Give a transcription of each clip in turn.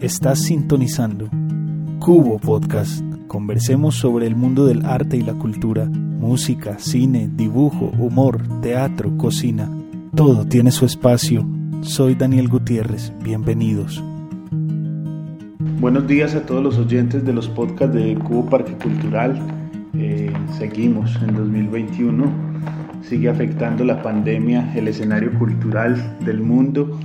Estás sintonizando Cubo Podcast. Conversemos sobre el mundo del arte y la cultura, música, cine, dibujo, humor, teatro, cocina. Todo tiene su espacio. Soy Daniel Gutiérrez. Bienvenidos. Buenos días a todos los oyentes de los podcasts de Cubo Parque Cultural. Eh, seguimos en 2021. Sigue afectando la pandemia el escenario cultural del mundo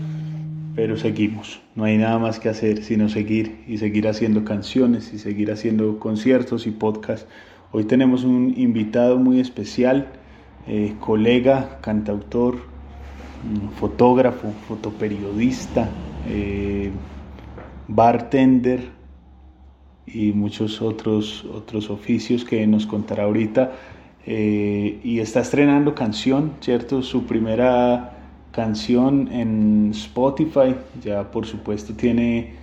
pero seguimos. No hay nada más que hacer sino seguir y seguir haciendo canciones y seguir haciendo conciertos y podcasts. Hoy tenemos un invitado muy especial, eh, colega, cantautor, mm, fotógrafo, fotoperiodista, eh, bartender y muchos otros, otros oficios que nos contará ahorita. Eh, y está estrenando canción, ¿cierto? Su primera canción en Spotify, ya por supuesto tiene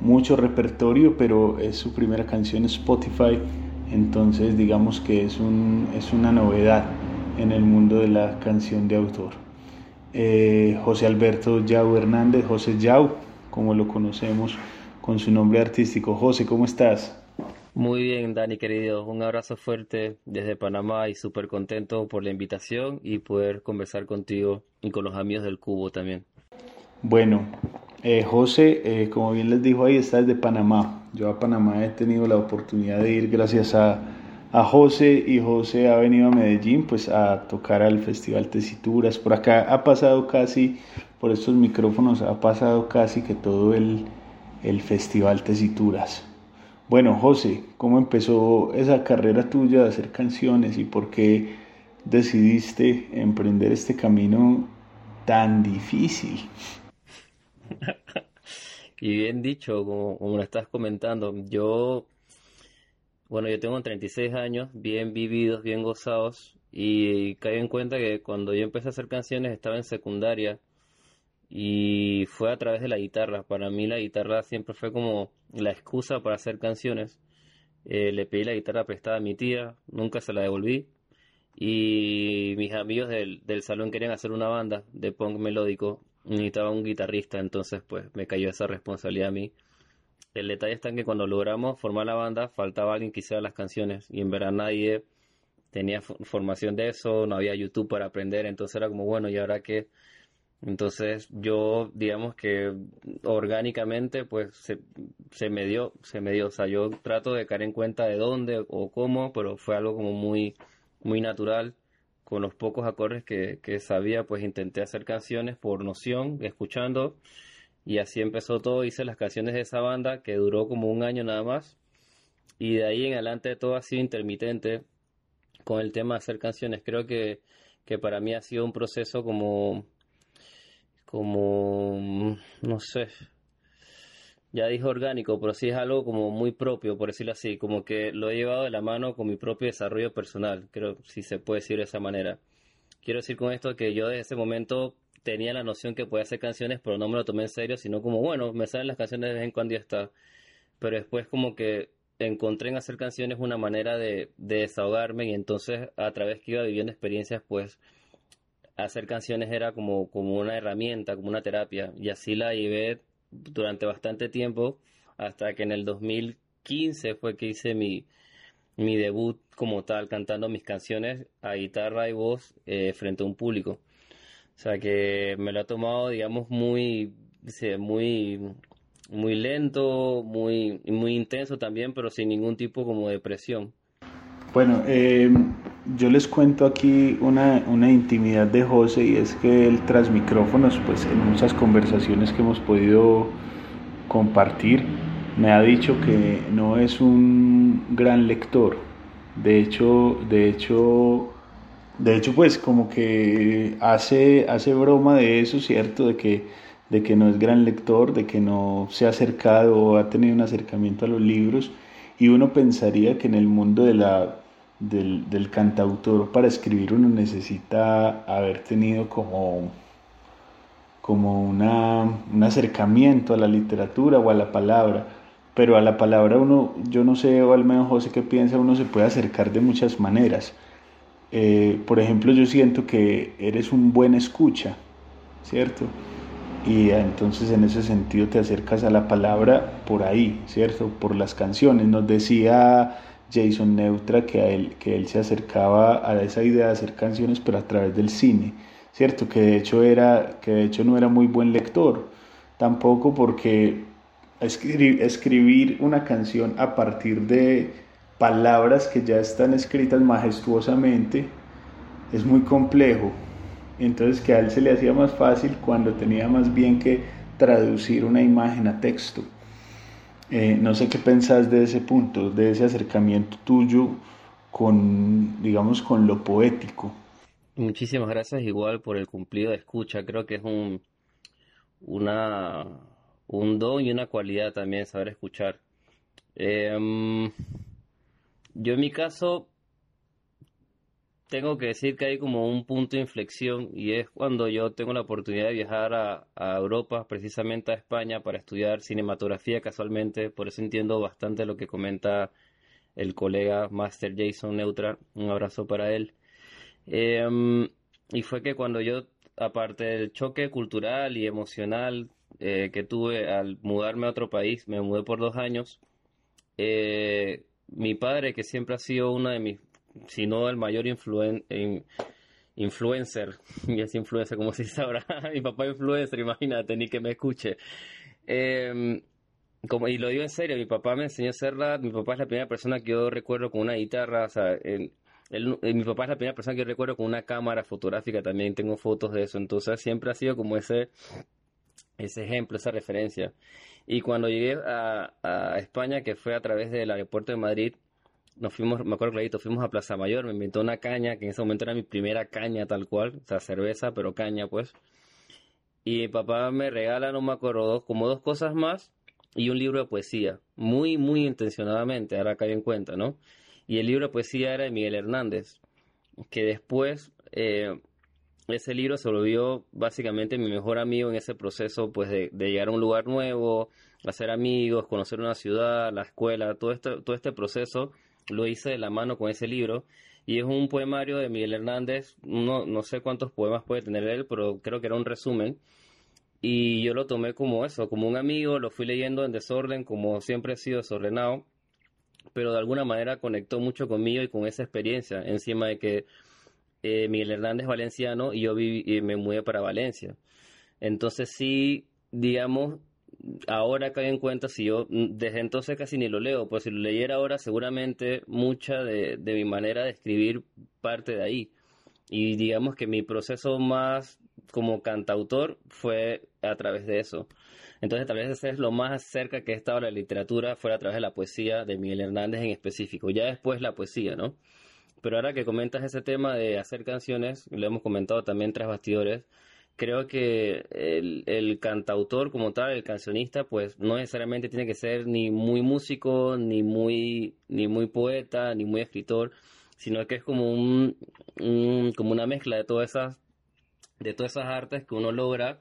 mucho repertorio, pero es su primera canción en Spotify, entonces digamos que es, un, es una novedad en el mundo de la canción de autor. Eh, José Alberto Yau Hernández, José Yau, como lo conocemos con su nombre artístico. José, ¿cómo estás? Muy bien, Dani, querido. Un abrazo fuerte desde Panamá y súper contento por la invitación y poder conversar contigo y con los amigos del Cubo también. Bueno, eh, José, eh, como bien les dijo ahí, está desde Panamá. Yo a Panamá he tenido la oportunidad de ir gracias a, a José y José ha venido a Medellín pues a tocar al Festival Tesituras. Por acá ha pasado casi, por estos micrófonos, ha pasado casi que todo el, el Festival Tesituras. Bueno, José, ¿cómo empezó esa carrera tuya de hacer canciones y por qué decidiste emprender este camino tan difícil? y bien dicho, como, lo estás comentando, yo, bueno, yo tengo 36 años, bien vividos, bien gozados, y caí en cuenta que cuando yo empecé a hacer canciones estaba en secundaria y fue a través de la guitarra. Para mí la guitarra siempre fue como la excusa para hacer canciones. Eh, le pedí la guitarra prestada a mi tía, nunca se la devolví. Y mis amigos del, del salón querían hacer una banda de punk melódico. Necesitaba un guitarrista, entonces pues me cayó esa responsabilidad a mí. El detalle está en que cuando logramos formar la banda faltaba alguien que hiciera las canciones y en verdad nadie tenía formación de eso, no había YouTube para aprender, entonces era como bueno, ¿y ahora qué? Entonces yo, digamos que orgánicamente, pues se, se me dio, se me dio. O sea, yo trato de caer en cuenta de dónde o cómo, pero fue algo como muy, muy natural. Con los pocos acordes que, que sabía, pues intenté hacer canciones por noción, escuchando. Y así empezó todo. Hice las canciones de esa banda que duró como un año nada más. Y de ahí en adelante todo ha sido intermitente con el tema de hacer canciones. Creo que, que para mí ha sido un proceso como como, mm, no sé, ya dijo orgánico, pero sí es algo como muy propio, por decirlo así, como que lo he llevado de la mano con mi propio desarrollo personal, creo, si se puede decir de esa manera. Quiero decir con esto que yo desde ese momento tenía la noción que podía hacer canciones, pero no me lo tomé en serio, sino como, bueno, me salen las canciones de vez en cuando ya está. Pero después como que encontré en hacer canciones una manera de, de desahogarme y entonces a través que iba viviendo experiencias, pues hacer canciones era como, como una herramienta, como una terapia. Y así la llevé durante bastante tiempo, hasta que en el 2015 fue que hice mi, mi debut como tal, cantando mis canciones a guitarra y voz eh, frente a un público. O sea que me lo ha tomado, digamos, muy, muy, muy lento, muy, muy intenso también, pero sin ningún tipo como de presión. Bueno, eh, yo les cuento aquí una, una, intimidad de José y es que él tras micrófonos, pues en muchas conversaciones que hemos podido compartir, me ha dicho que no es un gran lector. De hecho, de hecho de hecho, pues como que hace, hace broma de eso, ¿cierto? De que, de que no es gran lector, de que no se ha acercado o ha tenido un acercamiento a los libros. Y uno pensaría que en el mundo de la, del, del cantautor para escribir uno necesita haber tenido como como una, un acercamiento a la literatura o a la palabra, pero a la palabra uno, yo no sé, o al menos José qué piensa, uno se puede acercar de muchas maneras. Eh, por ejemplo, yo siento que eres un buen escucha, ¿cierto? Y entonces en ese sentido te acercas a la palabra por ahí, ¿cierto? Por las canciones. Nos decía Jason Neutra que, él, que él se acercaba a esa idea de hacer canciones, pero a través del cine ¿cierto? Que de hecho, era, que de hecho no era muy buen lector, tampoco porque escribir una canción a partir de palabras que ya están escritas majestuosamente es muy complejo. Entonces que a él se le hacía más fácil cuando tenía más bien que traducir una imagen a texto. Eh, no sé qué pensás de ese punto, de ese acercamiento tuyo con, digamos, con lo poético. Muchísimas gracias igual por el cumplido de escucha. Creo que es un, una, un don y una cualidad también saber escuchar. Em, yo en mi caso tengo que decir que hay como un punto de inflexión y es cuando yo tengo la oportunidad de viajar a, a Europa, precisamente a España, para estudiar cinematografía casualmente. Por eso entiendo bastante lo que comenta el colega Master Jason Neutra. Un abrazo para él. Em, y fue que cuando yo, aparte del choque cultural y emocional eh, que tuve al mudarme a otro país, me mudé por dos años, eh, mi padre, que siempre ha sido uno de mis, si no el mayor influen, influencer, y es influencer como se dice ahora, mi papá influencer, imagínate, ni que me escuche. Em, como, y lo digo en serio, mi papá me enseñó a hacerla, mi papá es la primera persona que yo recuerdo con una guitarra, o sea, en, eh, mi papá es la primera persona que yo recuerdo con una cámara fotográfica, también. Tengo fotos de eso, entonces siempre ha sido como ese, ese ejemplo, esa referencia. Y cuando llegué a, a España, que fue a través del aeropuerto de Madrid, nos fuimos, me acuerdo clarito, fuimos a Plaza Mayor, me invitó una caña, que en ese momento era mi primera caña tal cual, o sea, cerveza, pero caña pues. Y mi papá me regala, no me acuerdo, dos, como dos cosas más y un libro de poesía, muy, muy intencionadamente, ahora caí en cuenta, ¿no? Y el libro de poesía era de Miguel Hernández, que después eh, ese libro se volvió básicamente mi mejor amigo en ese proceso pues de, llegar a un lugar nuevo, hacer amigos, conocer una ciudad, la escuela, todo este, todo este proceso lo hice de la mano con ese libro. Y es un poemario de Miguel Hernández, no, no sé cuántos poemas puede tener él, pero creo que era un resumen. Y yo lo tomé como eso, como un amigo, lo fui leyendo en desorden, como siempre he sido desordenado pero de alguna manera conectó mucho conmigo y con esa experiencia, encima de que eh, Miguel Hernández es valenciano y yo viví, me mudé para Valencia. Entonces sí, digamos, ahora cae en cuenta, si yo desde entonces casi ni lo leo, pues si lo leyera ahora seguramente mucha de, de mi manera de escribir parte de ahí. Y digamos que mi proceso más como cantautor fue a través de eso. Entonces, tal vez ese es lo más cerca que he estado a la literatura, fuera a través de la poesía de Miguel Hernández en específico. Ya después la poesía, ¿no? Pero ahora que comentas ese tema de hacer canciones, lo hemos comentado también tras bastidores, creo que el, el, cantautor como tal, el cancionista, pues no necesariamente tiene que ser ni muy músico, ni muy, ni muy poeta, ni muy escritor, sino que es como un, como una mezcla de todas esas, de todas esas artes que uno logra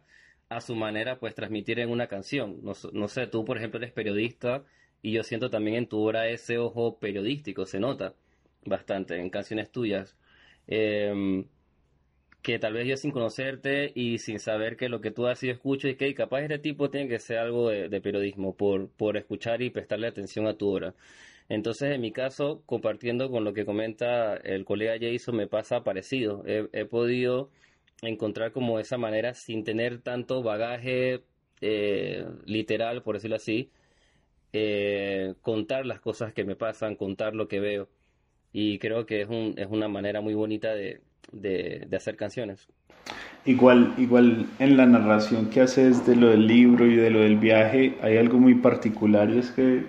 a su manera pues transmitir en una canción. No, no, sé, tú por ejemplo eres periodista y yo siento también en tu obra ese ojo periodístico, se nota bastante en canciones tuyas. Em, que tal vez yo sin conocerte y sin saber que lo que tú has sido escucho y que capaz este tipo tiene que ser algo de, periodismo por, por escuchar y prestarle atención a tu obra. Entonces, en mi caso, compartiendo con lo que comenta el colega Jason, me pasa parecido. he podido encontrar como esa manera sin tener tanto bagaje eh, literal, por decirlo así, eh, contar las cosas que me pasan, contar lo que veo. Y creo que es, un, es una manera muy bonita de, de, hacer canciones. Igual, igual en la narración que haces de lo del libro y de lo del viaje, hay algo muy particular y es que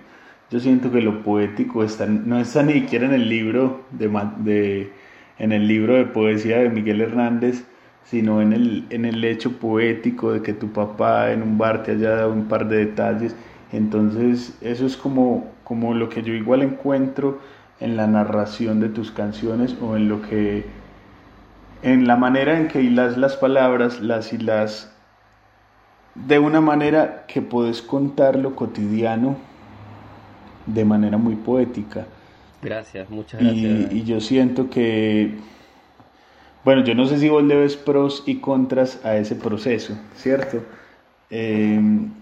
yo siento que lo poético está, no está ni siquiera en el libro de, de en el libro de poesía de Miguel Hernández, sino en el, en el hecho poético de que tu papá en un bar te haya dado un par de detalles. Entonces eso es como, como lo que yo igual encuentro en la narración de tus canciones o en lo que en la manera en que hilas las palabras, las hilas de una manera que puedes contar lo cotidiano de manera muy poética. Gracias, muchas gracias. Y, yo siento que, bueno, yo no sé si vos le ves pros y contras a ese proceso, ¿cierto? Eh,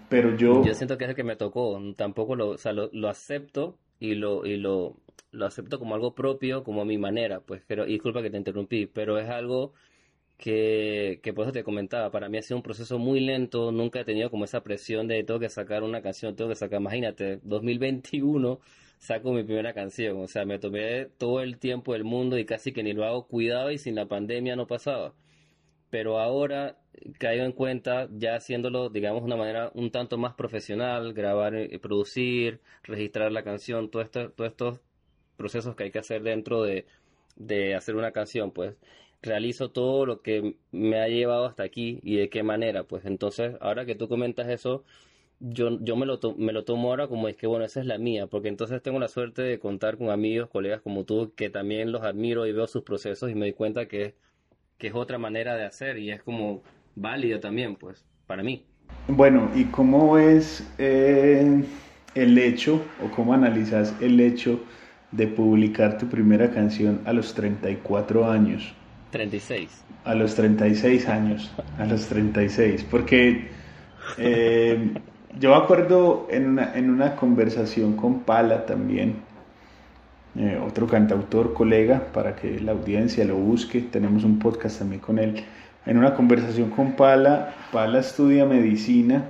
pero yo... Yo siento que es el que me tocó, tampoco lo, o sea, lo, lo acepto y lo, y lo, lo acepto como algo propio, como a mi manera, pues, pero, y disculpa que te interrumpí, pero es algo que, que por eso te comentaba, para mí ha sido un proceso muy lento, nunca he tenido como esa presión de tengo que sacar una canción, tengo que sacar, imagínate, 2021 saco mi primera canción, o sea, me tomé todo el tiempo del mundo y casi que ni lo hago cuidado y sin la pandemia no pasaba. Pero ahora caigo en cuenta ya haciéndolo, digamos, de una manera un tanto más profesional, grabar, y producir, registrar la canción, todo esto, todos estos procesos que hay que hacer dentro de, de hacer una canción, pues realizo todo lo que me ha llevado hasta aquí y de qué manera, pues. Entonces ahora que tú comentas eso, yo, yo me, lo me lo tomo ahora como es que, bueno, esa es la mía, porque entonces tengo la suerte de contar con amigos, colegas como tú, que también los admiro y veo sus procesos y me doy cuenta que, que es otra manera de hacer y es como válido también, pues, para mí. Bueno, ¿y cómo es eh, el hecho o cómo analizas el hecho de publicar tu primera canción a los 34 años? 36. A los 36 años, a los 36, porque eh, yo me acuerdo en una, en una conversación con Pala también, eh, otro cantautor, colega, para que la audiencia lo busque, tenemos un podcast también con él, en una conversación con Pala, Pala estudia medicina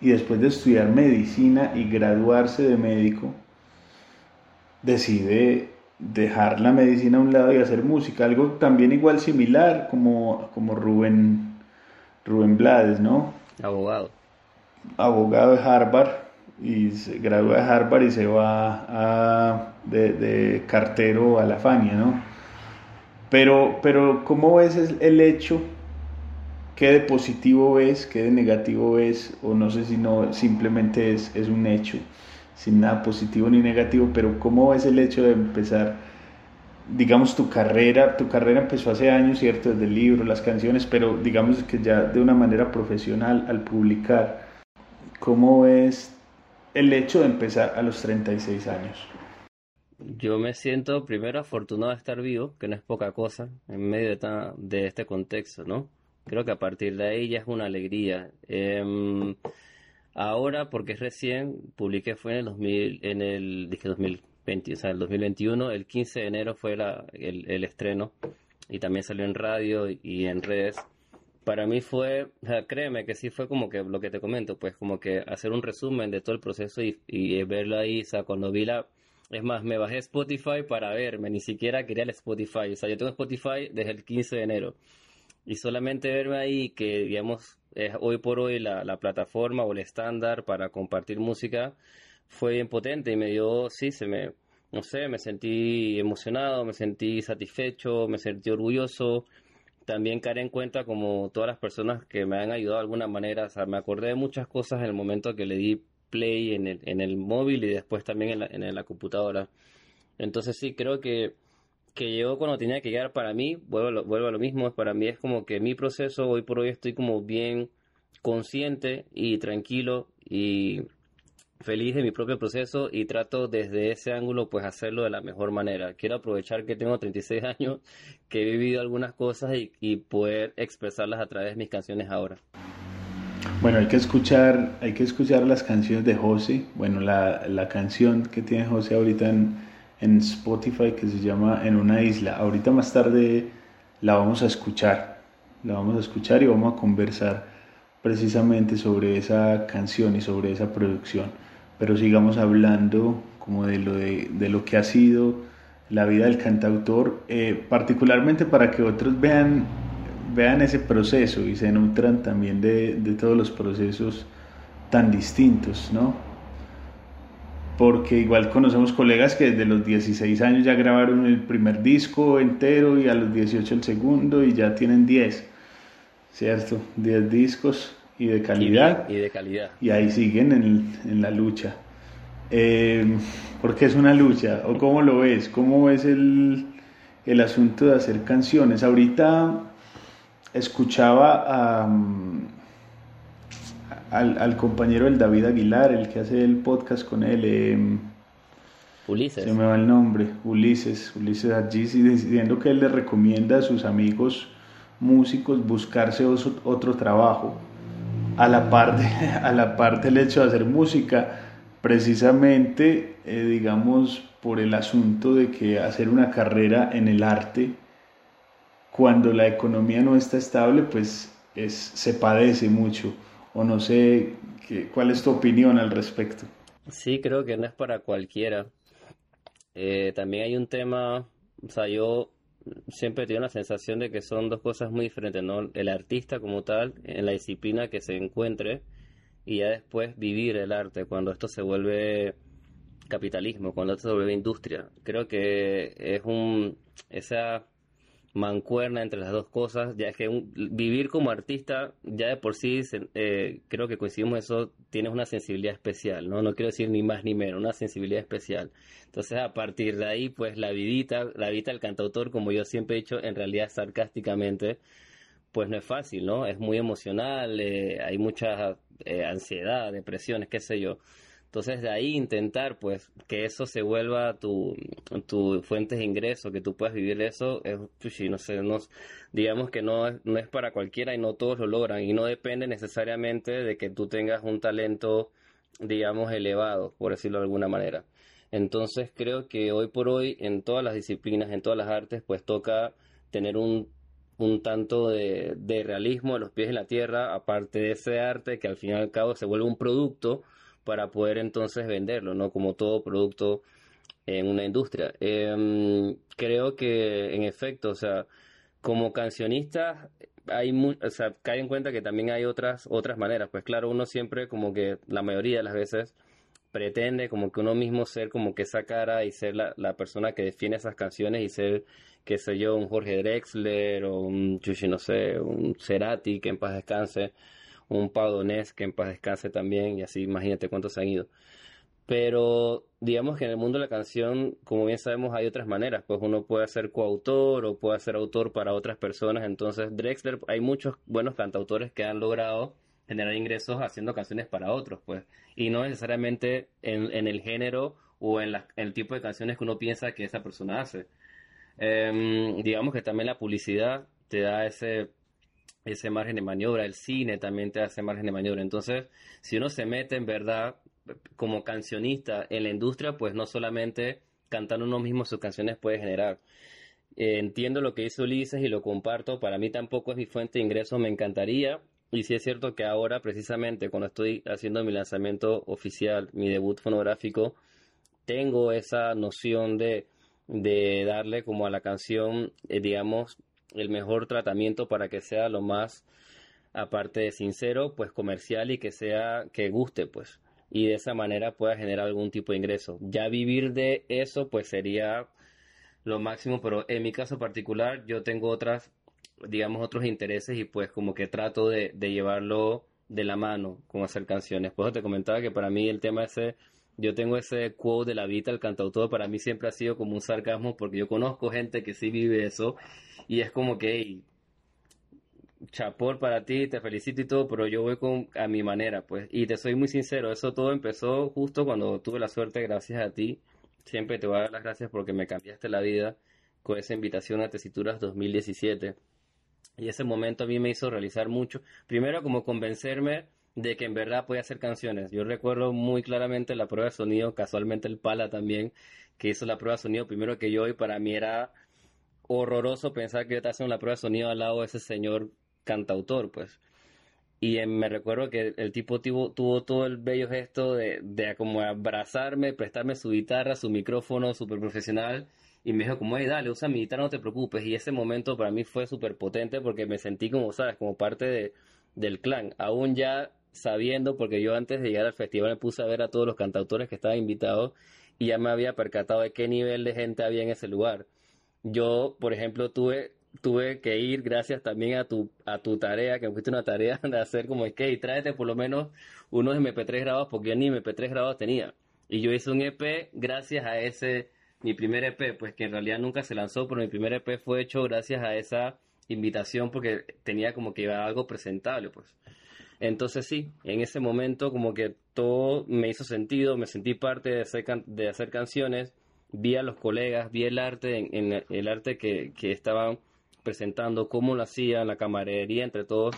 y después de estudiar medicina y graduarse de médico, decide dejar la medicina a un lado y hacer música, algo también igual similar como, como Rubén, Rubén Blades, ¿no? Abogado. Abogado de Harvard y se gradúa de Harvard y se va a, de, cartero a la Fania, ¿no? Pero, pero ¿cómo ves el hecho? ¿Qué de positivo ves? ¿Qué de negativo ves? O no sé si no, simplemente es, es un hecho sin nada positivo ni negativo, pero ¿cómo es el hecho de empezar, digamos, tu carrera? Tu carrera empezó hace años, ¿cierto? Desde el libro, las canciones, pero digamos que ya de una manera profesional al publicar, ¿cómo es el hecho de empezar a los 36 años? Yo me siento primero afortunado de estar vivo, que no es poca cosa, en medio de, de este contexto, ¿no? Creo que a partir de ahí ya es una alegría. Eh, Ahora, porque es recién, publiqué fue en el 2000, en el, dije 2020, o sea, el 2021, el 15 de enero fue la, el estreno y también salió en radio y en redes. Para mí fue, créeme que sí fue como que lo que te comento, pues como que hacer un resumen de todo el proceso y, y verlo ahí, o sea, cuando vi la, es más, me bajé Spotify para verme, ni siquiera quería el Spotify, o sea, yo tengo Spotify desde el 15 de enero y solamente verme ahí que, digamos, es hoy por hoy la, la plataforma o el estándar para compartir música fue bien potente y me dio, sí, se me, no sé, me sentí emocionado, me sentí satisfecho, me sentí orgulloso. También caeré en cuenta como todas las personas que me han ayudado de alguna manera, o sea, me acordé de muchas cosas en el momento que le di play en el, en el móvil y después también en la, en la computadora. Entonces sí, creo que que llegó cuando tenía que llegar para mí, vuelvo a, lo, vuelvo a lo mismo, para mí es como que mi proceso hoy por hoy estoy como bien consciente y tranquilo y feliz de mi propio proceso y trato desde ese ángulo pues hacerlo de la mejor manera. Quiero aprovechar que tengo 36 años, que he vivido algunas cosas y, y poder expresarlas a través de mis canciones ahora. Bueno, hay que escuchar, hay que escuchar las canciones de José. Bueno, la, la canción que tiene José ahorita en, en Spotify que se llama En una isla. Ahorita más tarde la vamos a escuchar, la vamos a escuchar y vamos a conversar precisamente sobre esa canción y sobre esa producción. Pero sigamos hablando como de lo, de, lo que ha sido la vida del cantautor, eh, particularmente para que otros vean, vean ese proceso y se nutran también de, de todos los procesos tan distintos, ¿no? porque igual conocemos colegas que desde los 16 años ya grabaron el primer disco entero y a los 18 el segundo y ya tienen 10, ¿cierto? 10 discos y de calidad. Y, de calidad. Y ahí siguen en, en la lucha. Eh, ¿Por qué es una lucha? ¿O cómo lo ves? ¿Cómo ves el, el asunto de hacer canciones? Ahorita escuchaba a, al, al, compañero del David Aguilar, el que hace el podcast con él. Eh, Ulises. Se me va el nombre, Ulises, Ulises Agisi, diciendo que él le recomienda a sus amigos músicos buscarse otro trabajo. A la parte, a la parte el hecho de hacer música, precisamente, eh, digamos, por el asunto de que hacer una carrera en el arte, cuando la economía no está estable, pues es, se padece mucho. O no sé, qué, ¿cuál es tu opinión al respecto? Sí, creo que no es para cualquiera. Eh, también hay un tema, o sea, yo siempre tengo la sensación de que son dos cosas muy diferentes, ¿no? El artista como tal, en la disciplina que se encuentre, y ya después vivir el arte, cuando esto se vuelve capitalismo, cuando esto se vuelve industria. Creo que es un esa mancuerna entre las dos cosas, ya que vivir como artista, ya de por sí, eh, creo que coincidimos eso, tienes una sensibilidad especial, ¿no? No quiero decir ni más ni menos, una sensibilidad especial. Entonces, a partir de ahí, pues la vidita, la vida del cantautor, como yo siempre he dicho, en realidad sarcásticamente, pues no es fácil, ¿no? Es muy emocional, eh, hay mucha eh, ansiedad, depresiones, qué sé yo. Entonces de ahí intentar pues que eso se vuelva tu, tu fuente de ingreso, que tú puedas vivir eso, es, pues, no sé, no, digamos que no, no es para cualquiera y no todos lo logran y no depende necesariamente de que tú tengas un talento, digamos, elevado, por decirlo de alguna manera. Entonces creo que hoy por hoy en todas las disciplinas, en todas las artes, pues toca tener un, un tanto de, de realismo de los pies en la tierra, aparte de ese arte que al fin y al cabo se vuelve un producto para poder entonces venderlo, ¿no? Como todo producto en una industria. Em, creo que en efecto, o sea, como cancionista hay o sea, cae en cuenta que también hay otras otras maneras. Pues claro, uno siempre como que la mayoría de las veces pretende como que uno mismo ser como que esa cara y ser la, la persona que define esas canciones y ser, qué sé yo, un Jorge Drexler o un Chuchi, no sé, un Cerati, que en paz descanse un Padonés que en paz descanse también, y así imagínate cuántos han ido. Pero digamos que en el mundo de la canción, como bien sabemos, hay otras maneras, pues uno puede ser coautor o puede ser autor para otras personas, entonces Drexler, hay muchos buenos cantautores que han logrado generar ingresos haciendo canciones para otros, pues, y no necesariamente en, el género o en, el tipo de canciones que uno piensa que esa persona hace. Em, digamos que también la publicidad te da ese ese margen de maniobra, el cine también te hace margen de maniobra. Entonces, si uno se mete en verdad como cancionista en la industria, pues no solamente cantando uno mismo sus canciones puede generar. Eh, entiendo lo que hizo Ulises y lo comparto. Para mí tampoco es mi fuente de ingresos, me encantaría. Y sí es cierto que ahora, precisamente, cuando estoy haciendo mi lanzamiento oficial, mi debut fonográfico, tengo esa noción de, de darle como a la canción, eh, digamos, el mejor tratamiento para que sea lo más, aparte de sincero, pues comercial y que sea, que guste, pues. Y de esa manera pueda generar algún tipo de ingreso. Ya vivir de eso, pues sería lo máximo, pero en mi caso particular, yo tengo otras, digamos, otros intereses y pues como que trato de, de llevarlo de la mano con hacer canciones. Pues te comentaba que para mí el tema ese yo tengo ese quote de la vida el cantautor, para mí siempre ha sido como un sarcasmo porque yo conozco gente que sí vive eso y es como que chapor para ti, te felicito y todo, pero yo voy con a mi manera, pues, y te soy muy sincero, eso todo empezó justo cuando tuve la suerte, gracias a ti, siempre te voy a dar las gracias porque me cambiaste la vida con esa invitación a Tesituras 2017. Y ese momento a mí me hizo realizar mucho, primero como convencerme de que en verdad podía hacer canciones. Yo recuerdo muy claramente la prueba de sonido, casualmente el Pala también, que hizo la prueba de sonido primero que yo y para mí era horroroso pensar que yo estaba haciendo la prueba de sonido al lado de ese señor cantautor, pues. Y me recuerdo que el tipo tuvo, tuvo todo el bello gesto de, de como abrazarme, prestarme su guitarra, su micrófono súper profesional y me dijo como, hey, dale, usa mi guitarra, no te preocupes. Y ese momento para mí fue súper potente porque me sentí como, sabes, como parte de, del clan. Aún ya sabiendo, porque yo antes de llegar al festival me puse a ver a todos los cantautores que estaban invitados y ya me había percatado de qué nivel de gente había en ese lugar. Yo, por ejemplo, tuve tuve que ir gracias también a tu a tu tarea, que me fuiste una tarea de hacer como es que y tráete por lo menos unos MP3 grabados porque yo ni MP3 grabados tenía. Y yo hice un EP gracias a ese mi primer EP, pues que en realidad nunca se lanzó, pero mi primer EP fue hecho gracias a esa invitación porque tenía como que algo presentable, pues. Entonces sí, en ese momento como que todo me hizo sentido, me sentí parte de hacer, de hacer canciones, vi a los colegas, vi el arte, en, el arte que, que estaban presentando, cómo lo hacían, la camarería entre todos,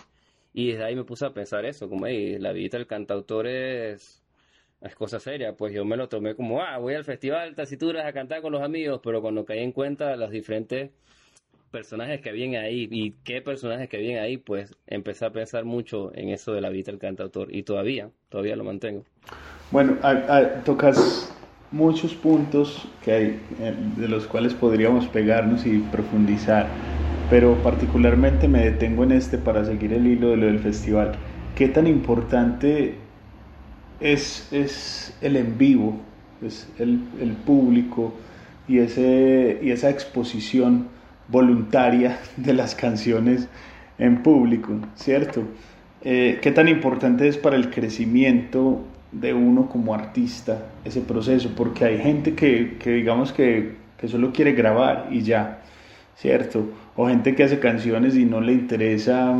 y desde ahí me puse a pensar eso, como hey, la vida del cantautor es, es cosa seria, pues yo me lo tomé como, ah, voy al festival Tacituras a cantar con los amigos, pero cuando caí en cuenta los diferentes personajes que habían ahí y qué personajes que habían ahí, pues empecé a pensar mucho en eso de la vida del cantautor y todavía, todavía lo mantengo. Bueno, tocas muchos puntos que hay, eh, de los cuales podríamos pegarnos y profundizar, pero particularmente me detengo en este para seguir el hilo de lo del festival. ¿Qué tan importante es, es el en vivo, es el, el público y, ese, y esa exposición? Voluntaria de las canciones en público, ¿cierto? Eh, ¿Qué tan importante es para el crecimiento de uno como artista ese proceso? Porque hay gente que, que digamos que, que, solo quiere grabar y ya, ¿cierto? O gente que hace canciones y no le interesa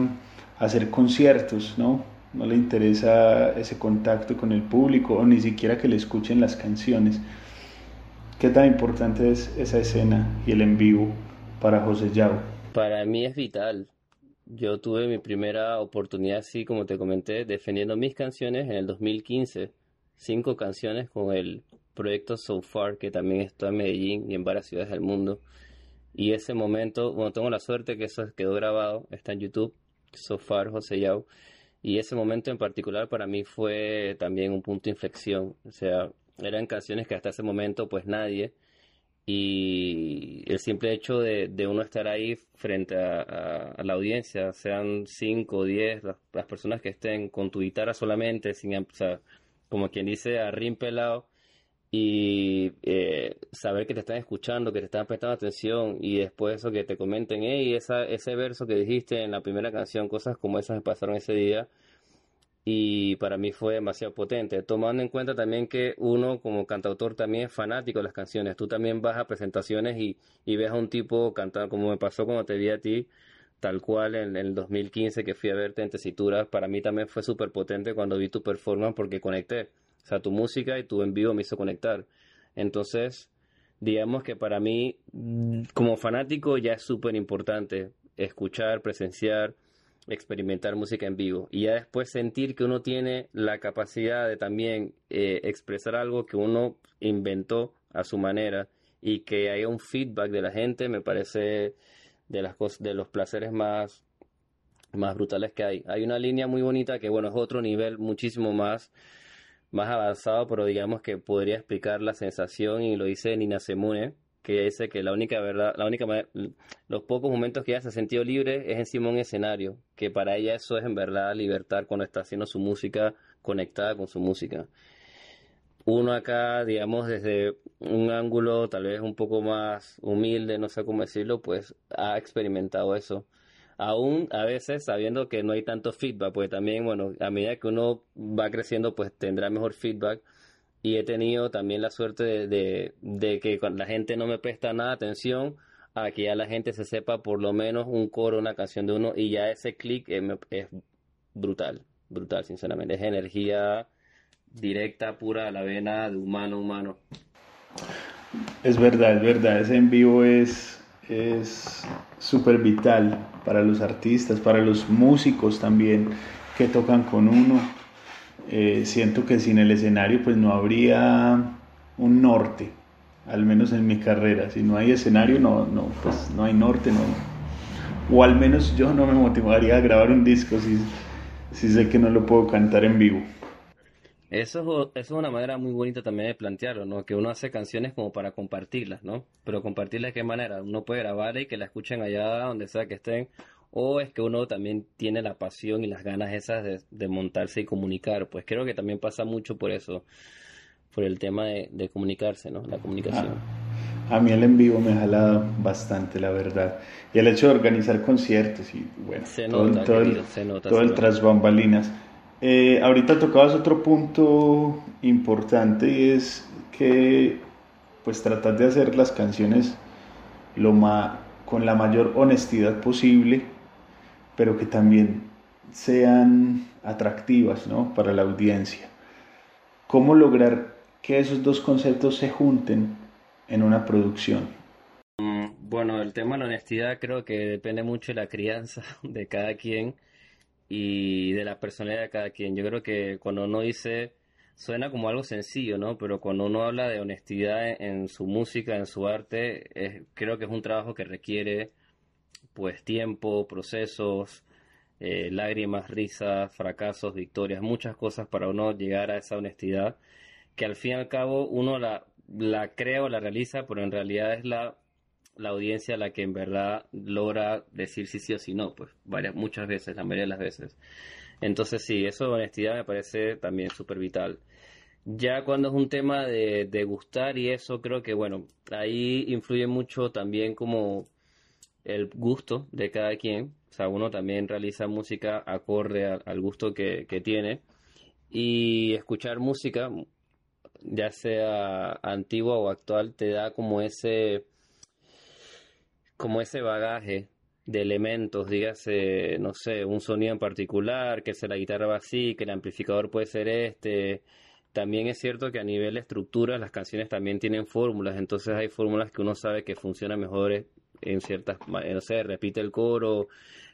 hacer conciertos, ¿no? No le interesa ese contacto con el público o ni siquiera que le escuchen las canciones. ¿Qué tan importante es esa escena y el en vivo? Para José Yao? Para mí es vital. Yo tuve mi primera oportunidad, así como te comenté, defendiendo mis canciones en el 2015. Cinco canciones con el proyecto So Far, que también está en Medellín y en varias ciudades del mundo. Y ese momento, bueno, tengo la suerte que eso quedó grabado, está en YouTube, So Far, José Yao. Y ese momento en particular para mí fue también un punto de inflexión. O sea, eran canciones que hasta ese momento pues nadie y el simple hecho de, de uno estar ahí frente a, la audiencia, sean 5 o 10 las, personas que estén con tu guitarra solamente, sin, o como quien dice, a rim pelado, y eh, saber que te están escuchando, que te están prestando atención, y después eso que te comenten, hey, esa, ese verso que dijiste en la primera canción, cosas como esas me pasaron ese día, y para mí fue demasiado potente, tomando en cuenta también que uno como cantautor también es fanático de las canciones, tú también vas a presentaciones y, y ves a un tipo cantar, como me pasó cuando te vi a ti, tal cual en, el 2015 que fui a verte en Tesitura, para mí también fue súper potente cuando vi tu performance porque conecté, o sea, tu música y tu en vivo me hizo conectar. Entonces, digamos que para mí, como fanático, ya es súper importante escuchar, presenciar, experimentar música en vivo. Y ya después sentir que uno tiene la capacidad de también eh, expresar algo que uno inventó a su manera y que haya un feedback de la gente me parece de las cosas de los placeres más más brutales que hay. Hay una línea muy bonita que bueno es otro nivel muchísimo más más avanzado pero digamos que podría explicar la sensación y lo dice Nina Semune que dice que la única verdad, la única los pocos momentos que ella se ha sentido libre es encima de un escenario, que para ella eso es en verdad libertad cuando está haciendo su música conectada con su música. Uno acá, digamos, desde un ángulo tal vez un poco más humilde, no sé cómo decirlo, pues ha experimentado eso. Aún a veces sabiendo que no hay tanto feedback, porque también, bueno, a medida que uno va creciendo, pues tendrá mejor feedback y he tenido también la suerte de, de, que cuando la gente no me presta nada atención a que ya la gente se sepa por lo menos un coro, una canción de uno y ya ese clic es, es, brutal, brutal sinceramente, es energía directa, pura a la vena de humano a humano. Es verdad, es verdad, ese en vivo es es súper vital para los artistas, para los músicos también que tocan con uno eh, siento que sin el escenario pues no habría un norte, al menos en mi carrera. Si no hay escenario, no, no, pues no hay norte, no. O al menos yo no me motivaría a grabar un disco si, si sé que no lo puedo cantar en vivo. Eso, es una manera muy bonita también de plantearlo, ¿no? Que uno hace canciones como para compartirlas, ¿no? Pero compartirlas de qué manera? Uno puede grabar y que la escuchen allá donde sea que estén, o es que uno también tiene la pasión y las ganas esas de, montarse y comunicar. Pues creo que también pasa mucho por eso, por el tema de, comunicarse, ¿no? La comunicación. Ah, a mí el en vivo me ha jalado bastante, la verdad. Y el hecho de organizar conciertos y bueno, todo, el, se nota, todo el tras bambalinas. Eh, ahorita tocabas otro punto importante y es que pues tratar de hacer las canciones lo con la mayor honestidad posible, pero que también sean atractivas ¿no? para la audiencia. ¿Cómo lograr que esos dos conceptos se junten en una producción? Mm, bueno, el tema de la honestidad creo que depende mucho de la crianza de cada quien y de la personalidad de cada quien. Yo creo que cuando uno dice, suena como algo sencillo, ¿no? Pero cuando uno habla de honestidad en, su música, en su arte, creo que es un trabajo que requiere pues tiempo, procesos, eh, lágrimas, risas, fracasos, victorias, muchas cosas para uno llegar a esa honestidad que al fin y al cabo uno la, la crea o la realiza, pero en realidad es la la audiencia la que en verdad logra decir si sí o si no, pues varias, muchas veces, la mayoría de las veces. Entonces sí, eso de honestidad me parece también súper vital. Ya cuando es un tema de, de, gustar y eso, creo que bueno, ahí influye mucho también como el gusto de cada quien. O sea, uno también realiza música acorde al gusto que, que tiene. Y escuchar música, ya sea antigua o actual, te da como ese como ese bagaje de elementos, dígase, no sé, un sonido en particular, que sea la guitarra va así, que el amplificador puede ser este. También es cierto que a nivel de estructura las canciones también tienen fórmulas, entonces hay fórmulas que uno sabe que funcionan mejor en ciertas, no sé, repite el coro,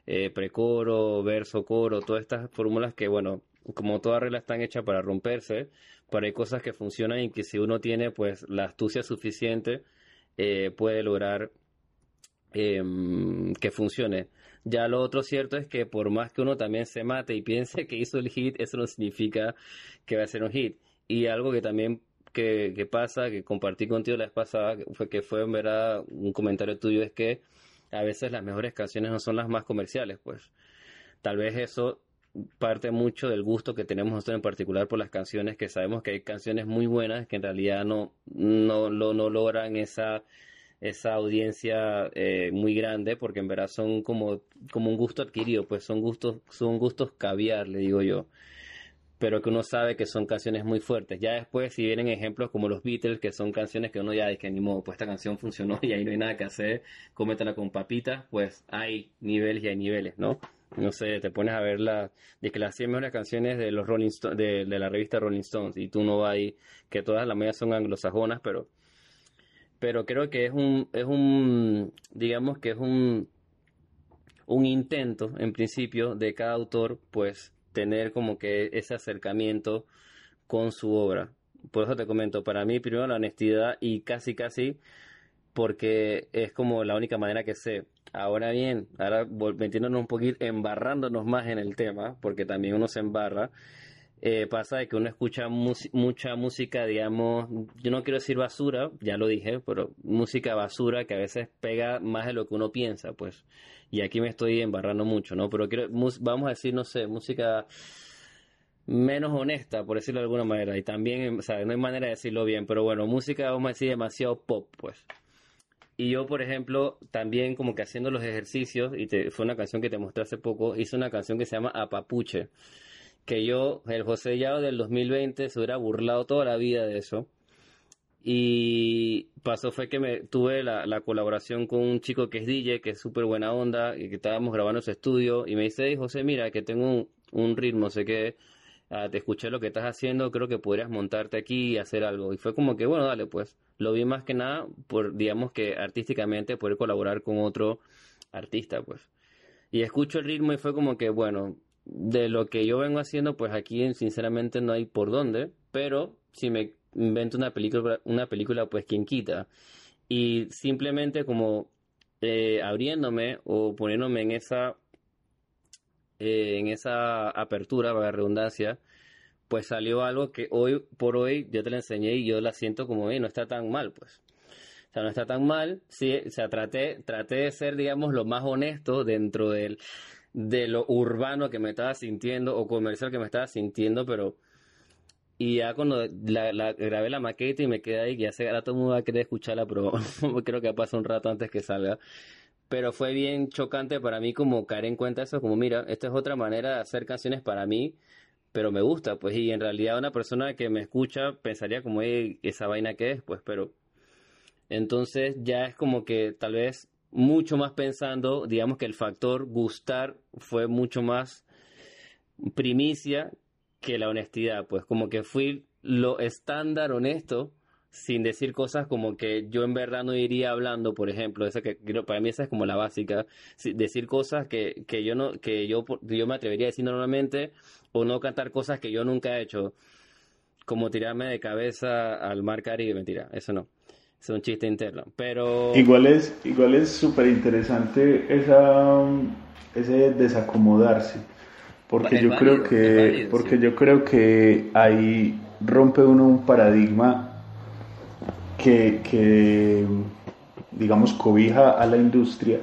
eh, precoro, verso, coro, todas estas fórmulas que, bueno, como todas reglas están hechas para romperse, pero hay cosas que funcionan y que si uno tiene pues la astucia suficiente, eh, puede lograr Em, que funcione. Ya lo otro cierto es que por más que uno también se mate y piense que hizo el hit, eso no significa que va a ser un hit. Y algo que también que, que pasa, que compartí contigo la vez pasada, fue que fue en verdad un comentario tuyo, es que a veces las mejores canciones no son las más comerciales, pues. Tal vez eso parte mucho del gusto que tenemos nosotros en particular por las canciones, que sabemos que hay canciones muy buenas que en realidad no, no, no logran esa esa audiencia eh, muy grande porque en verdad son como, como un gusto adquirido, pues son gustos, son gustos caviar, le digo yo. Pero que uno sabe que son canciones muy fuertes. Ya después, si vienen ejemplos como los Beatles, que son canciones que uno ya dice ni modo, pues esta canción funcionó y ahí no hay nada que hacer, cómetela con papitas, pues hay niveles y hay niveles, ¿no? No sé, te pones a ver la, de que las 100 mejores canciones de los Rolling de, de la revista Rolling Stones y tú no vas ahí, que todas las mayoría son anglosajonas, pero pero creo que es un, es un, digamos que es un, un intento, en principio, de cada autor, pues, tener como que ese acercamiento con su obra. Por eso te comento, para mí, primero la honestidad y casi, casi, porque es como la única manera que sé. Ahora bien, ahora metiéndonos un poquito, embarrándonos más en el tema, porque también uno se embarra, eh, pasa de que uno escucha mucha música, digamos, yo no quiero decir basura, ya lo dije, pero música basura que a veces pega más de lo que uno piensa, pues. Y aquí me estoy embarrando mucho, ¿no? Pero quiero, vamos a decir, no sé, música menos honesta, por decirlo de alguna manera. Y también, o sea, no hay manera de decirlo bien, pero bueno, música, vamos a decir, demasiado pop, pues. Y yo, por ejemplo, también como que haciendo los ejercicios, y te, fue una canción que te mostré hace poco, hice una canción que se llama Apapuche que yo, el José Yao del 2020, se hubiera burlado toda la vida de eso. Y pasó fue que me tuve la, colaboración con un chico que es DJ, que es súper buena onda, y que estábamos grabando su estudio, y me dice, José, mira, que tengo un, ritmo, sé que ah, te escuché lo que estás haciendo, creo que podrías montarte aquí y hacer algo. Y fue como que, bueno, dale, pues, lo vi más que nada por, digamos que artísticamente, poder colaborar con otro artista, pues. Y escucho el ritmo y fue como que, bueno, de lo que yo vengo haciendo, pues aquí sinceramente no hay por dónde, pero si me invento una película, una película pues quien quita. Y simplemente como eh, abriéndome o poniéndome en esa eh, en esa apertura, para redundancia, pues salió algo que hoy por hoy yo te la enseñé y yo la siento como, no está tan mal, pues. O sea, no está tan mal. Sí, o sea, traté, traté de ser, digamos, lo más honesto dentro del, de lo urbano que me estaba sintiendo o comercial que me estaba sintiendo, pero... Y ya cuando la, grabé la maqueta y me quedé ahí, ya sé, ahora todo el mundo va a querer escucharla, pero creo que pasa un rato antes que salga. Pero fue bien chocante para mí como caer en cuenta eso, como mira, esta es otra manera de hacer canciones para mí, pero me gusta, pues, y en realidad una persona que me escucha pensaría como, "Ey, esa vaina que es, pues, pero entonces ya es como que tal vez mucho más pensando, digamos que el factor gustar fue mucho más primicia que la honestidad, pues como que fui lo estándar honesto sin decir cosas como que yo en verdad no iría hablando, por ejemplo, esa que para mí esa es como la básica, si- decir cosas que, que yo no que yo yo me atrevería a decir normalmente o no cantar cosas que yo nunca he hecho, como tirarme de cabeza al mar Caribe, mentira, eso no. Es un chiste interno, pero Igual es, igual es súper interesante esa, ese desacomodarse, porque Es yo válido, creo que, válido, porque sí. yo creo que ahí rompe uno un paradigma que, que, digamos, cobija a la industria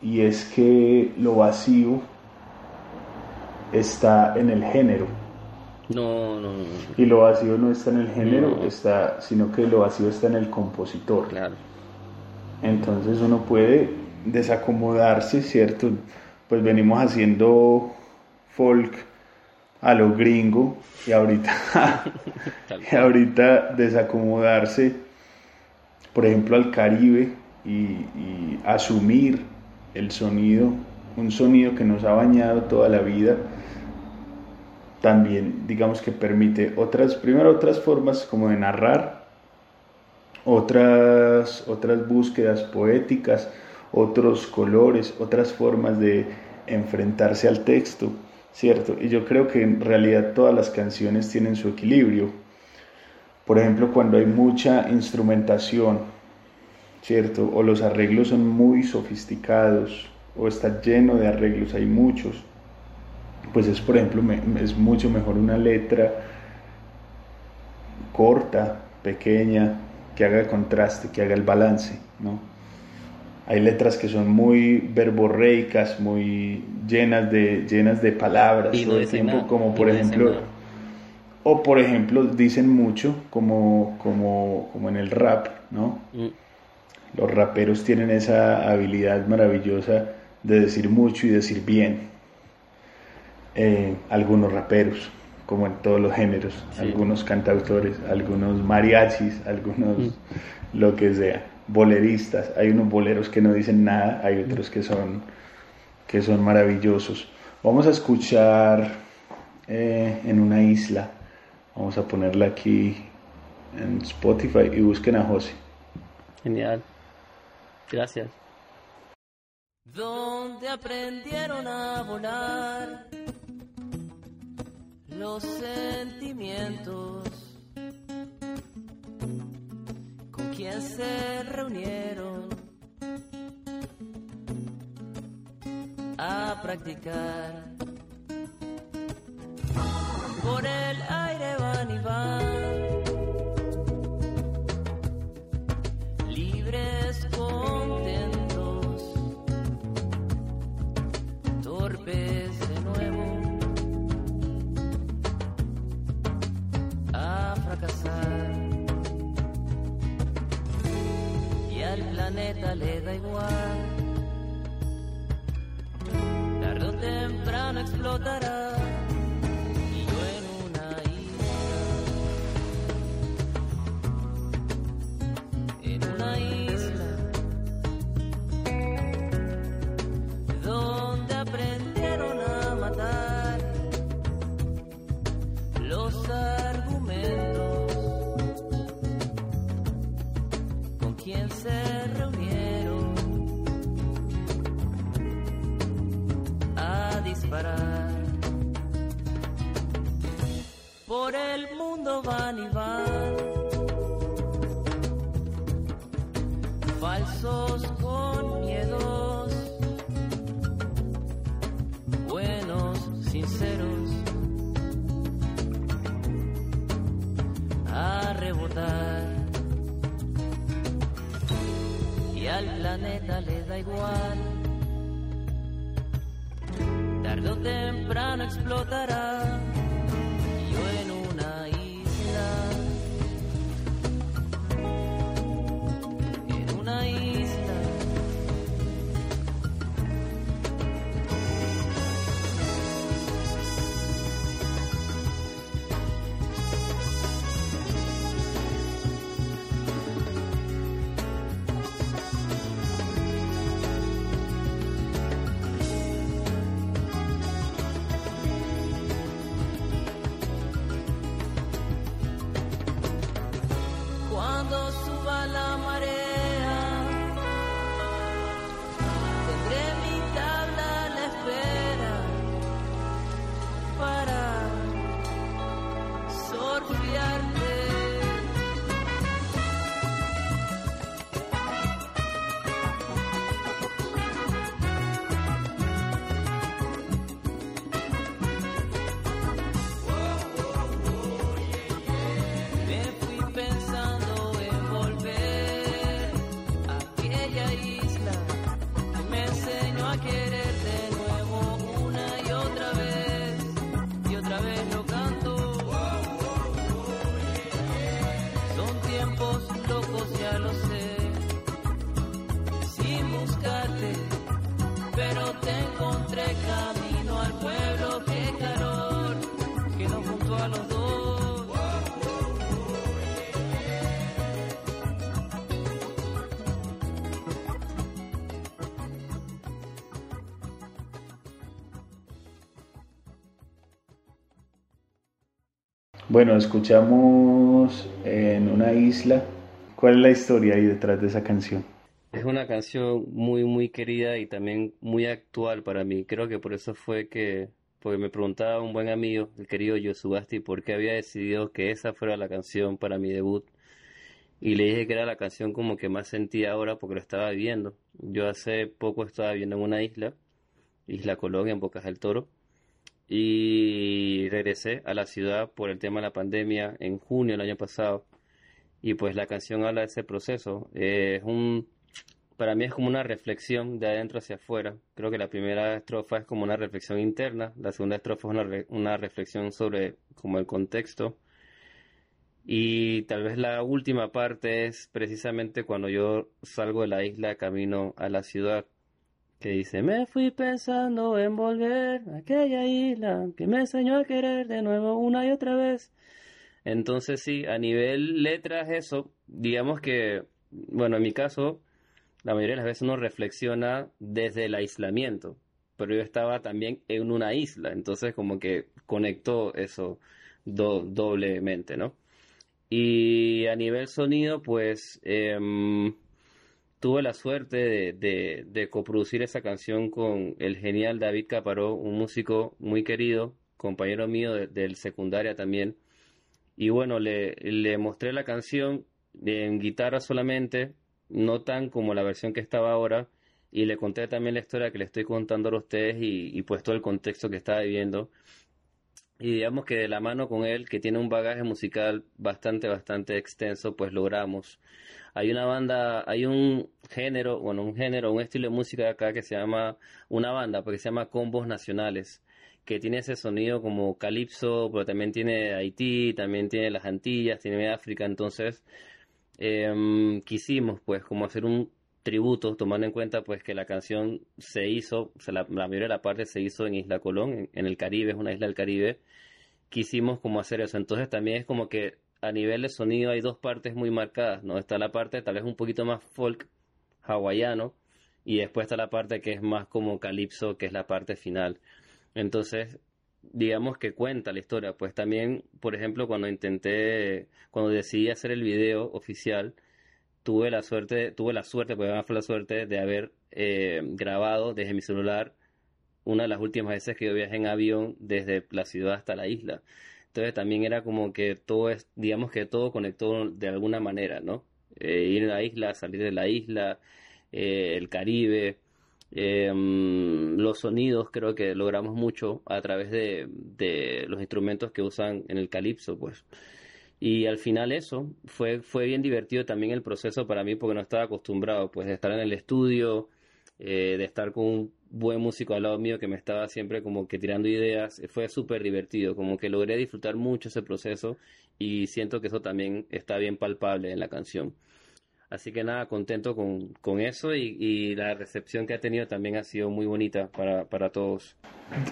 y es que lo vacío está en el género. No, no, no, Y lo vacío no está en el género, No. está, sino que lo vacío está en el compositor. claro. Entonces uno puede desacomodarse, ¿cierto? Pues venimos haciendo folk a lo gringo y ahorita, y ahorita desacomodarse, por ejemplo, al Caribe y, y asumir el sonido, un sonido que nos ha bañado toda la vida, también digamos que permite otras, primero otras formas como de narrar, otras, otras búsquedas poéticas, otros colores, otras formas de enfrentarse al texto, ¿cierto? Y yo creo que en realidad todas las canciones tienen su equilibrio. Por ejemplo, cuando hay mucha instrumentación, ¿cierto? O los arreglos son muy sofisticados, o está lleno de arreglos, hay muchos, pues es, por ejemplo, me- es mucho mejor una letra corta, pequeña, que haga el contraste, que haga el balance, ¿no? Hay letras que son muy verborreicas, muy llenas de, llenas de palabras Y no todo el tiempo, nada, como por no ejemplo, o por ejemplo dicen mucho, como, como, como en el rap, ¿no? Mm, Los raperos tienen esa habilidad maravillosa de decir mucho y decir bien. Eh, algunos raperos, como en todos los géneros, Sí. algunos cantautores, algunos mariachis, algunos lo que sea, boleristas. Hay unos boleros que no dicen nada, hay otros que son, que son maravillosos. Vamos a escuchar eh, en una isla. Vamos a ponerla aquí en Spotify y busquen a José. Genial. Gracias. donde aprendieron a volar los sentimientos, con quien se reunieron a practicar. Por el planeta le da igual. Tarde o temprano explotará Bueno, escuchamos en una isla. ¿Cuál es la historia ahí detrás de esa canción? Es una canción muy, muy querida y también muy actual para mí. Creo que por eso fue que, porque me preguntaba un buen amigo, el querido Yosubasti, por qué había decidido que esa fuera la canción para mi debut. Y le dije que era la canción como que más sentía ahora porque lo estaba viviendo. Yo hace poco estaba viviendo en una isla, Isla Colonia, en Bocas del Toro, y regresé a la ciudad por el tema de la pandemia en junio del año pasado. Y pues la canción habla de ese proceso. Es un, para mí es como una reflexión de adentro hacia afuera. Creo que la primera estrofa es como una reflexión interna, la segunda estrofa es una, re- una reflexión sobre como el contexto. Y tal vez la última parte es precisamente cuando yo salgo de la isla camino a la ciudad, que dice, me fui pensando en volver a aquella isla que me enseñó a querer de nuevo una y otra vez. Entonces sí, a nivel letras eso, digamos que, bueno, en mi caso, la mayoría de las veces uno reflexiona desde el aislamiento, pero yo estaba también en una isla, entonces como que conectó eso do- doblemente, ¿no? Y a nivel sonido, pues em, tuve la suerte de, de, de coproducir esa canción con el genial David Caparó, un músico muy querido, compañero mío de, del secundaria también. Y bueno, le, le mostré la canción en guitarra solamente, no tan como la versión que estaba ahora, y le conté también la historia que le estoy contando a ustedes y, y pues todo el contexto que estaba viviendo. Y digamos que de la mano con él, que tiene un bagaje musical bastante, bastante extenso, pues logramos. Hay una banda, hay un género, bueno, un género, un estilo de música de acá que se llama, una banda, porque se llama Combos Nacionales, que tiene ese sonido como calipso, pero también tiene Haití, también tiene las Antillas, tiene África, entonces em, quisimos pues como hacer un tributo, tomando en cuenta pues que la canción se hizo, o la, la mayoría de la parte se hizo en Isla Colón, en, en el Caribe, es una isla del Caribe, quisimos como hacer eso. Entonces también es como que a nivel de sonido hay dos partes muy marcadas, ¿no? Está la parte tal vez un poquito más folk hawaiano y después está la parte que es más como calipso, que es la parte final. Entonces, digamos que cuenta la historia. Pues también, por ejemplo, cuando intenté, cuando decidí hacer el video oficial, tuve la suerte, tuve la suerte, porque además fue la suerte de haber eh, grabado desde mi celular una de las últimas veces que yo viajé en avión desde la ciudad hasta la isla. Entonces también era como que todo es, digamos que todo conectó de alguna manera, ¿no? Eh, ir a la isla, salir de la isla, eh, el Caribe, eh, los sonidos creo que logramos mucho a través de, de los instrumentos que usan en el calipso, pues. Y al final eso, fue, fue bien divertido también el proceso para mí porque no estaba acostumbrado pues de estar en el estudio, eh, de estar con un buen músico al lado mío que me estaba siempre como que tirando ideas, fue súper divertido, como que logré disfrutar mucho ese proceso y siento que eso también está bien palpable en la canción. Así que nada, contento con, con eso y, y la recepción que ha tenido también ha sido muy bonita para, para todos.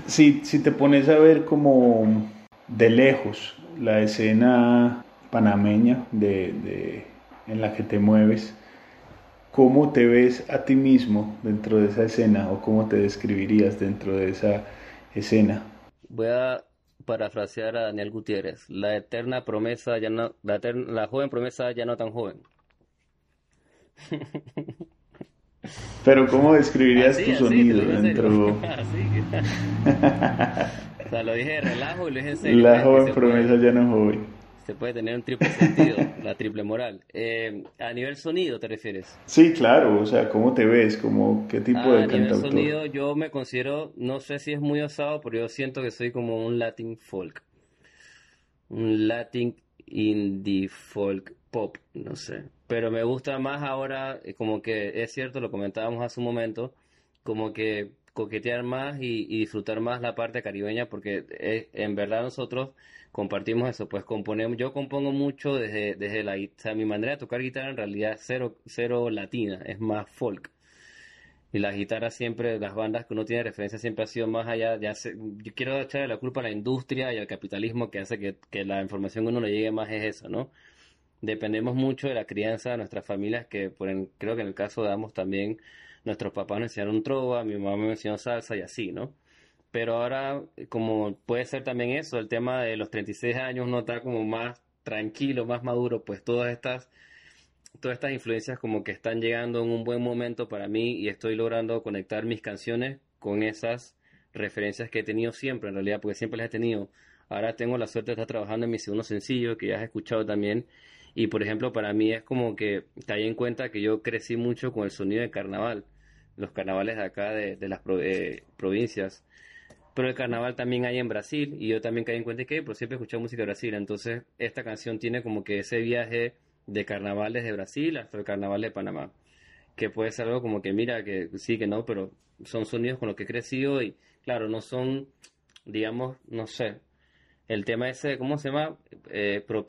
Si, si te pones a ver como de lejos la escena panameña de, de, en la que te mueves, ¿cómo te ves a ti mismo dentro de esa escena o cómo te describirías dentro de esa escena? Voy a parafrasear a Daniel Gutiérrez, la eterna promesa, ya no, la, eterna, la joven promesa ya no tan joven. Pero ¿cómo describirías Así, tu así, sonido dentro. O sea, lo dije de relajo y lo dije en serio. la joven promesa puede, ya no es joven? se puede tener un triple sentido, la triple moral. Eh, a nivel sonido, ¿te refieres? Sí, claro, o sea, ¿cómo te ves? Como, ¿Qué tipo Ah, de a nivel cantautor? sonido, yo me considero, no sé si es muy osado, pero yo siento que soy como un Latin folk. Un Latin indie folk pop, no sé. Pero me gusta más ahora, eh, como que es cierto, lo comentábamos hace un momento, como que coquetear más y, disfrutar más la parte caribeña, porque eh, en verdad nosotros compartimos eso, pues componemos, yo compongo mucho desde, desde la, o sea, mi manera de tocar guitarra en realidad es cero, cero latina, es más folk. Y la guitarra siempre, las bandas que uno tiene referencia siempre ha sido más allá, yo quiero echarle la culpa a la industria y al capitalismo que hace que, que la información que uno le llegue más es eso, ¿no? Dependemos mucho de la crianza de nuestras familias, que por creo que en el caso de ambos también, nuestros papás nos enseñaron trova, mi mamá me enseñó salsa y así, ¿no? Pero ahora, como puede ser también eso, el tema de los 36 años, uno está como más tranquilo, más maduro, pues todas estas todas estas influencias como que están llegando en un buen momento para mí y estoy logrando conectar mis canciones con esas referencias que he tenido siempre, en realidad, porque siempre las he tenido. Ahora tengo la suerte de estar trabajando en mi segundo sencillo, que ya has escuchado también, y por ejemplo, para mí es como que caí en cuenta que yo crecí mucho con el sonido del carnaval, los carnavales de acá de, de las pro- eh, provincias. Pero el carnaval también hay en Brasil y yo también caí en cuenta que, siempre he música de Brasil, entonces esta canción tiene como que ese viaje de carnavales de Brasil hasta el carnaval de Panamá, que puede ser algo como que mira, que sí, que no, pero son sonidos con los que he crecido y claro, no son, digamos, no sé, el tema ese, ¿cómo se llama? Eh, pro-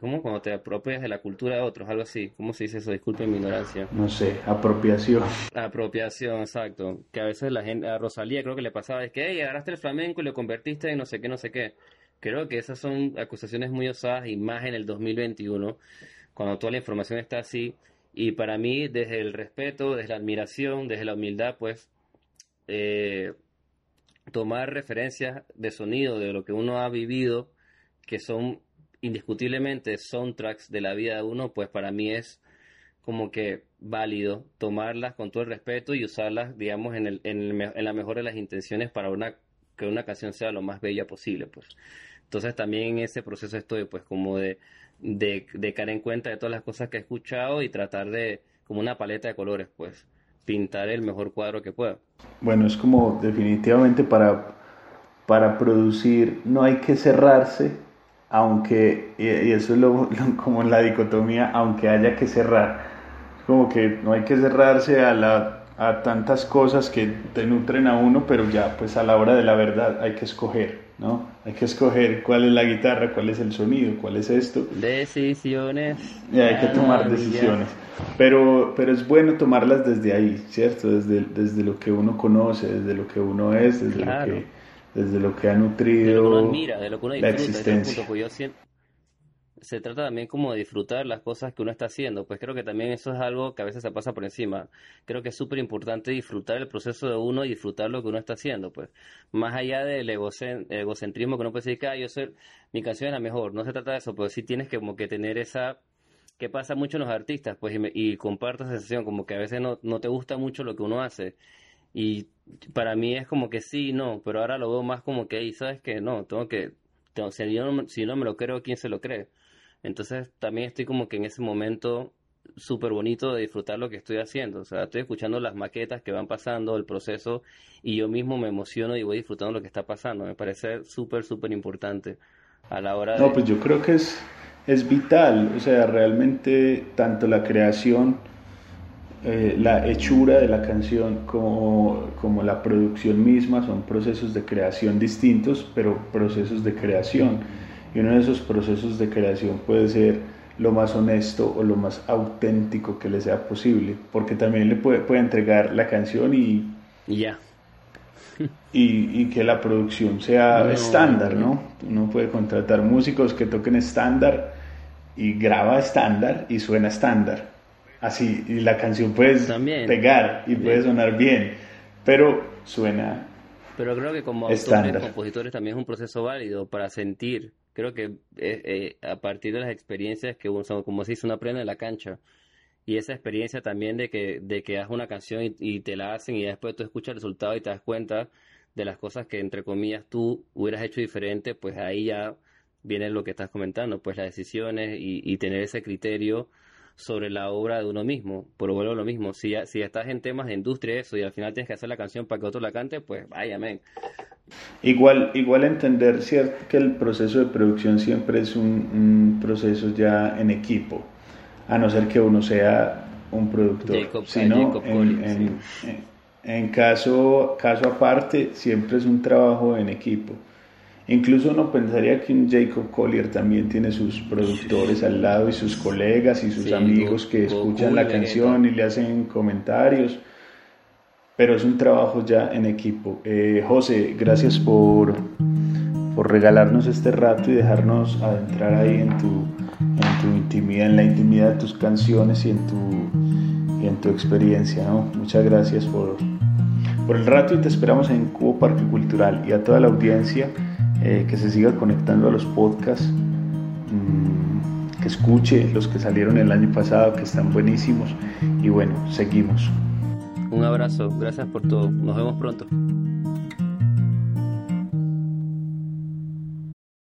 ¿cómo? Cuando te apropias de la cultura de otros, algo así, ¿cómo se dice eso? Disculpen mi ignorancia. No sé, apropiación. Apropiación, exacto. Que a veces la gente, a Rosalía creo que le pasaba, es que, hey, agarraste el flamenco y lo convertiste en no sé qué, no sé qué. Creo que esas son acusaciones muy osadas y más en el 2021, cuando toda la información está así. Y para mí, desde el respeto, desde la admiración, desde la humildad, pues, eh, tomar referencias de sonido de lo que uno ha vivido, que son indiscutiblemente soundtracks de la vida de uno, pues para mí es como que válido tomarlas con todo el respeto y usarlas, digamos, en el, en el en la mejor de las intenciones para una, que una canción sea lo más bella posible, pues. Entonces también en ese proceso estoy, pues, como de, de, de caer en cuenta de todas las cosas que he escuchado y tratar de, como una paleta de colores, pues, pintar el mejor cuadro que pueda. Bueno, es como definitivamente para, para producir no hay que cerrarse, aunque, y, eso es lo, lo- como la dicotomía, aunque haya que cerrar. Como que no hay que cerrarse a, la, a tantas cosas que te nutren a uno, pero ya pues a la hora de la verdad hay que escoger, ¿no? Hay que escoger cuál es la guitarra, cuál es el sonido, cuál es esto. Decisiones. Y hay que tomar Ah, decisiones. Pero, pero es bueno tomarlas desde ahí, ¿cierto? Desde, desde lo que uno conoce, desde lo que uno es, desde, Claro. lo, que, desde lo que ha de lo que nutrido uno admira, de lo que uno la disfruta, el existencia. punto, pues yo siento, se trata también como de disfrutar las cosas que uno está haciendo, pues creo que también eso es algo que a veces se pasa por encima. Creo que es súper importante disfrutar el proceso de uno y disfrutar lo que uno está haciendo, pues más allá del egocen- egocentrismo que uno puede decir que ah, yo soy, mi canción es la mejor, no se trata de eso, pero sí tienes que como que tener esa que pasa mucho en los artistas, pues, y, me- y comparto esa sensación, como que a veces no, no te gusta mucho lo que uno hace. Y para mí es como que sí, no, pero ahora lo veo más como que, y sabes que no, tengo que, tengo- si yo no, si no me lo creo, ¿quién se lo cree? Entonces también estoy como que en ese momento súper bonito de disfrutar lo que estoy haciendo. O sea, estoy escuchando las maquetas que van pasando, el proceso, y yo mismo me emociono y voy disfrutando lo que está pasando. Me parece súper, súper importante a la hora de... No, pues yo creo que es, es vital, o sea, realmente tanto la creación, eh, la hechura de la canción como, como la producción misma son procesos de creación distintos, pero procesos de creación. Y uno de esos procesos de creación puede ser lo más honesto o lo más auténtico que le sea posible, porque también le puede, puede entregar la canción y, ya. y, y que la producción sea No, estándar, no. ¿no? Uno puede contratar músicos que toquen estándar y graba estándar y suena estándar. Así, y la canción puede También. pegar y puede Bien. sonar bien, pero suena Pero creo que como autores, compositores también es un proceso válido para sentir. Creo que eh, eh, a partir de las experiencias que uno, como se dice, uno aprende en la cancha. Y esa experiencia también de que, de que hagas una canción y, te la hacen y después tú escuchas el resultado y te das cuenta de las cosas que, entre comillas, tú hubieras hecho diferente, pues ahí ya viene lo que estás comentando, pues las decisiones y, y tener ese criterio sobre la obra de uno mismo. Pero vuelvo a lo mismo, si, si estás en temas de industria eso y al final tienes que hacer la canción para que otro la cante, pues vaya, men. Igual, igual entender cierto que el proceso de producción siempre es un, un proceso ya en equipo, a no ser que uno sea un productor. Jacob- Si ah, Jacob en, Collier, en- sí. en- en caso, caso aparte, siempre es un trabajo en equipo. Incluso uno pensaría que un Jacob Collier también tiene sus productores al lado y sus colegas y sus Sí, amigos Go- que escuchan la canción y le hacen comentarios pero es un trabajo ya en equipo. Eh, José, gracias por, por regalarnos este rato y dejarnos adentrar ahí en tu, en tu intimidad, en la intimidad de tus canciones y en tu, y en tu experiencia. Muchas gracias por, por el rato y te esperamos en Cubo Parque Cultural y a toda la audiencia eh, que se siga conectando a los podcasts. mm, que escuche los que salieron el año pasado, que están buenísimos. Y bueno, seguimos. Un abrazo, gracias por todo. Nos vemos pronto.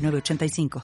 906985.